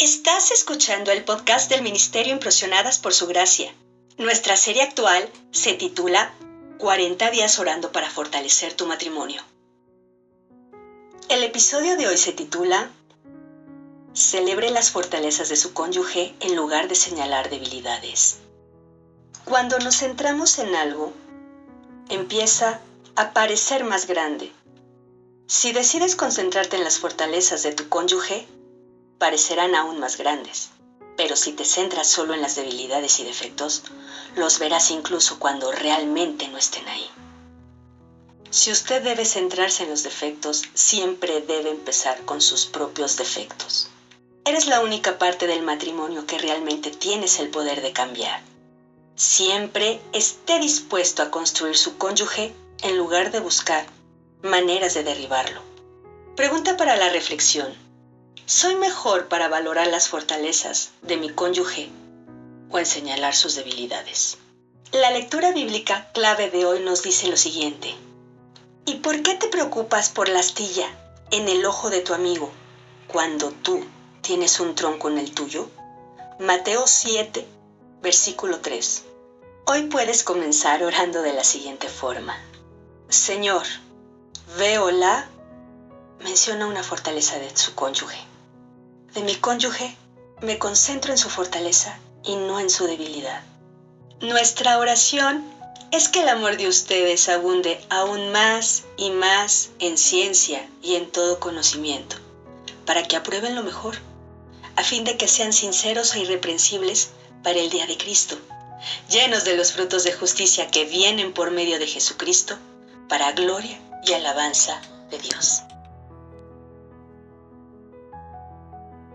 Estás escuchando el podcast del Ministerio Impresionadas por Su Gracia. Nuestra serie actual se titula 40 días orando para fortalecer tu matrimonio. El episodio de hoy se titula Celebre las fortalezas de su cónyuge en lugar de señalar debilidades. Cuando nos centramos en algo, empieza a parecer más grande. Si decides concentrarte en las fortalezas de tu cónyuge, parecerán aún más grandes. Pero si te centras solo en las debilidades y defectos, los verás incluso cuando realmente no estén ahí. Si usted debe centrarse en los defectos, siempre debe empezar con sus propios defectos. Eres la única parte del matrimonio que realmente tienes el poder de cambiar. Siempre esté dispuesto a construir su cónyuge en lugar de buscar maneras de derribarlo. Pregunta para la reflexión. ¿Soy mejor para valorar las fortalezas de mi cónyuge o en señalar sus debilidades? La lectura bíblica clave de hoy nos dice lo siguiente. ¿Y por qué te preocupas por la astilla en el ojo de tu amigo cuando tú tienes un tronco en el tuyo? Mateo 7, versículo 3. Hoy puedes comenzar orando de la siguiente forma. Señor, veo la... Menciona una fortaleza de su cónyuge de mi cónyuge, me concentro en su fortaleza y no en su debilidad. Nuestra oración es que el amor de ustedes abunde aún más y más en ciencia y en todo conocimiento, para que aprueben lo mejor, a fin de que sean sinceros e irreprensibles para el día de Cristo, llenos de los frutos de justicia que vienen por medio de Jesucristo, para gloria y alabanza de Dios.